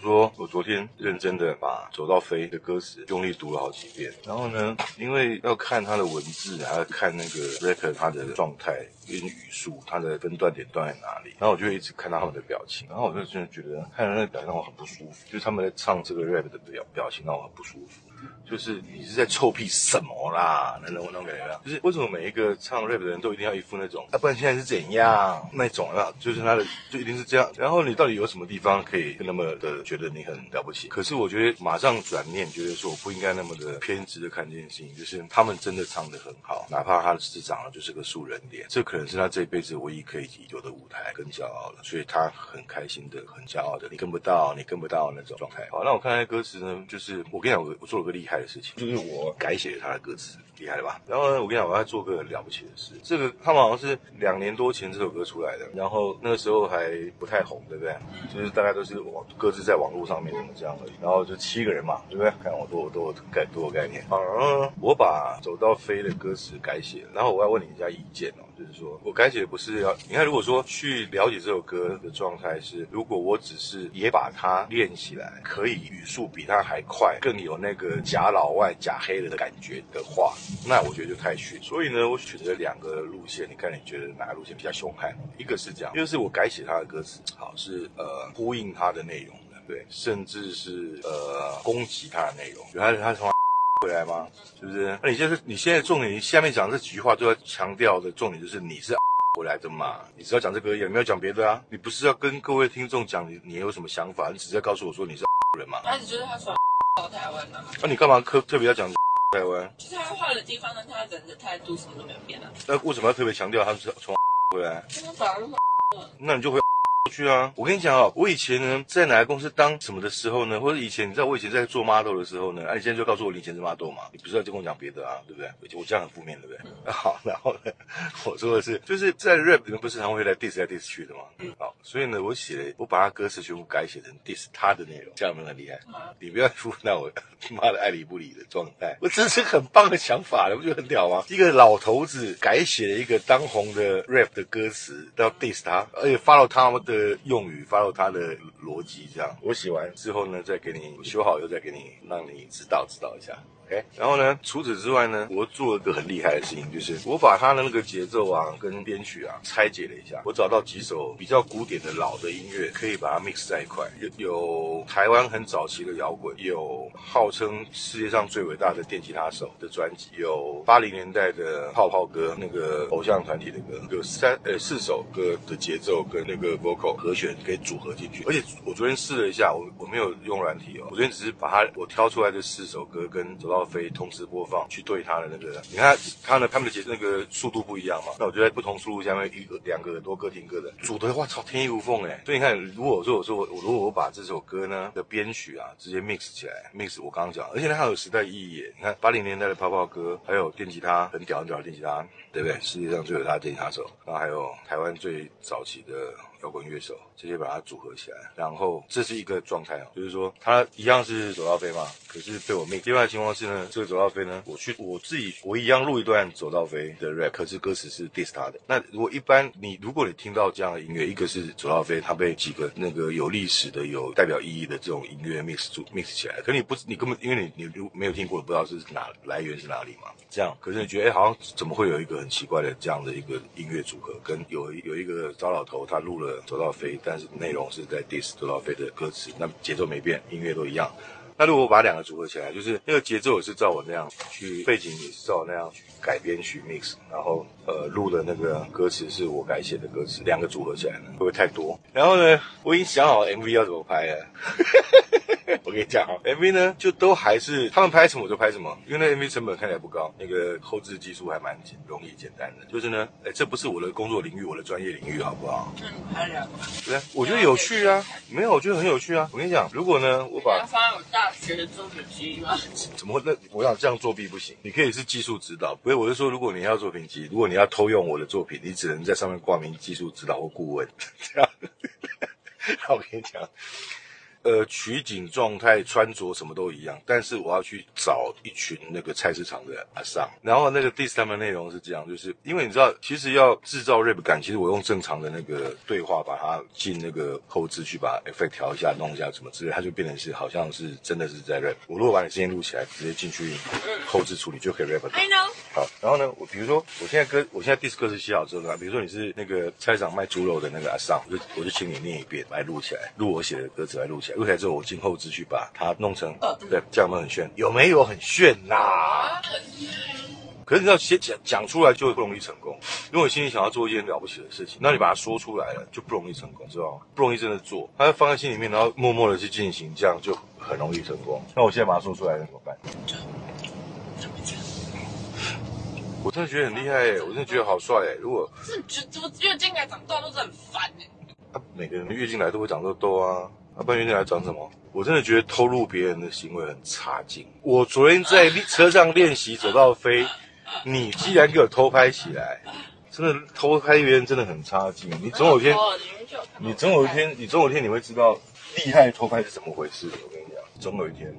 说我昨天认真的把《走到飞》的歌词用力读了好几遍，然后呢，因为要看他的文字，还要看那个 rapper 他的状态跟语速，他的分段点断在哪里，然后我就一直看到他们的表情，然后我就真的觉得看到那个表情让我很不舒服，就是他们在唱这个 rap 的表表情让我很不舒服。就是你是在臭屁什么啦？那种那种感觉，就是为什么每一个唱 rap 的人都一定要一副那种啊？不然现在是怎样那种啊？就是他的就一定是这样。然后你到底有什么地方可以那么的觉得你很了不起？可是我觉得马上转念，觉得说我不应该那么的偏执的看这件事情。就是他们真的唱的很好，哪怕他是长得就是个素人脸，这可能是他这辈子唯一可以有的舞台跟骄傲了。所以他很开心的，很骄傲的。你跟不到，你跟不到那种状态。好，那我看那歌词呢，就是我跟你讲，我我做了个个厉害的事情，就是我改写了他的歌词，厉害了吧？然后呢，我跟你讲，我要做个了不起的事。这个他们好像是两年多前这首歌出来的，然后那个时候还不太红，对不对？就是大家都是网各自在网络上面怎么这样而已。然后就七个人嘛，对不对？看我多多概多概念。好，然后我把走到飞的歌词改写，然后我要问你一下意见哦。就是说我改写不是要你看，如果说去了解这首歌的状态是，如果我只是也把它练起来，可以语速比它还快，更有那个假老外假黑人的感觉的话，那我觉得就太逊。所以呢，我选择两个路线，你看你觉得哪个路线比较凶悍？一个是这样，一个是我改写他的歌词，好是呃呼应他的内容的，对，甚至是呃攻击他的内容，原来他从。回来吗？是不是？那你就是你现在重点，你下面讲这几句话都要强调的重点就是你是 回来的嘛？你只要讲这个，也没有讲别的啊？你不是要跟各位听众讲你你有什么想法？你只是要告诉我说你是 人嘛？他只是他从到台湾的。那你干嘛特特别要讲 台湾？其实他换的地方呢，他人的态度什么都没有变啊。那为什么要特别强调他是从回来？那你就回。去啊！我跟你讲哦，我以前呢在哪个公司当什么的时候呢，或者以前你知道我以前在做 model 的时候呢，啊，你现在就告诉我你以前是 model 嘛？你不是要跟我讲别的啊，对不对？我这样很负面，对不对？好，然后呢，我说的是就是在 rap 里面不是常会来 diss 来 diss 去的嘛？好，所以呢，我写了，我把他歌词全部改写成 diss 他的内容，这样有没有很厉害？你不要说那我 妈的爱理不理的状态，我真是很棒的想法了，不觉得很屌吗？一个老头子改写了一个当红的 rap 的歌词，要 diss 他，而且发了他们的用语，发。到他的逻辑，这样我写完之后呢，再给你修好，又再给你，让你指导指导一下。OK，然后呢，除此之外呢，我做了个很厉害的事情，就是我把他的那个节奏啊跟编曲啊拆解了一下，我找到几首比较古典的老的音乐，可以把它 mix 在一块。有有台湾很早期的摇滚，有号称世界上最伟大的电吉他手的专辑，有八零年代的泡泡歌，那个偶像团体的歌，有三呃四首歌的节奏跟那个 vocal 和弦可以组合进去。而且我昨天试了一下，我我没有用软体哦，我昨天只是把它我挑出来的四首歌跟走到。飞同时播放去对它的那个，你看它呢，他们的节那个速度不一样嘛？那我就在不同速度下面一个两个耳朵各听各的组的话，操天衣无缝哎！所以你看，如果说我说我如果我把这首歌呢的编曲啊直接 mix 起来，mix 我刚刚讲，而且它还有时代意义耶。你看八零年代的泡泡歌，还有电吉他很屌很屌的电吉他，对不对？世界上最有他的电吉他手，然后还有台湾最早期的。摇滚乐手直接把它组合起来，然后这是一个状态哦，就是说他一样是走到飞嘛，可是被我命。另外的情况是，这个走到飞呢，我去我自己我一样录一段走到飞的 rap，可是歌词是 diss 他的。那如果一般你如果你听到这样的音乐，一个是走到飞，它被几个那个有历史的、有代表意义的这种音乐 mix 组 mix 起来，可你不你根本因为你你如没有听过，不知道是哪来源是哪里嘛？这样，可是你觉得哎，好像怎么会有一个很奇怪的这样的一个音乐组合，跟有有一个糟老头他录了走到飞。但是内容是在 diss 走到飞的歌词，那节奏没变，音乐都一样。那如果把两个组合起来，就是那个节奏也是照我那样去，背景也是照我那样去改编曲 mix，然后呃录的那个歌词是我改写的歌词，两个组合起来呢会不会太多？然后呢，我已经想好 MV 要怎么拍了。我跟你讲啊，MV 呢就都还是他们拍什么我就拍什么，因为那 MV 成本看起来不高，那个后置技术还蛮简容易简单的。就是呢，哎，这不是我的工作领域，我的专业领域，好不好？那你拍两个？对，我觉得有趣啊，没有，我觉得很有趣啊。我跟你讲，如果呢，我把发我大学的作品集吗？怎么会？那我想这样作弊不行，你可以是技术指导，不是？我是说，如果你要作品集，如果你要偷用我的作品，你只能在上面挂名技术指导或顾问这样。那我跟你讲。呃取景状态、穿着什么都一样，但是我要去找一群那个菜市场的阿桑，然后那个 diss 他们内容是这样，就是因为你知道，其实要制造 rap 感，其实我用正常的那个对话把它进那个后置去把 effect 调一下、弄一下什么之类，它就变成是好像是真的是在 rap。我如果把你声音录起来，直接进去后置处理就可以 rap 到。I know。好，然后呢，我比如说，我现在歌，我现在 diss 歌词写好之后呢，比如说你是那个菜市场卖猪肉的那个阿桑，我就我就请你念一遍，来录起来，录我写的歌词来录起来，录起来之后我进后置去把它弄成，对，这样有没有很炫？有没有很炫呐、可是你知道，先讲讲出来就不容易成功。如果你心里想要做一件了不起的事情，那你把它说出来了，就不容易成功，知道吗？不容易真的做，它放在心里面，然后默默的去进行，这样就很容易成功。那我现在把它说出来了，怎么办？我真的觉得很厉害耶，我真的觉得好帅耶！如果是觉我月经来长痘痘是很烦哎。啊，每个人月经来都会长痘痘啊，啊，不然月经来讲什么？我真的觉得偷录别人的行为很差劲。我昨天在车上练习走到飞，你既然给我偷拍起来，真的偷拍别人真的很差劲。你总有一天，你总有一天，你总有一天你会知道厉害偷拍是怎么回事。我跟你讲，总有一天。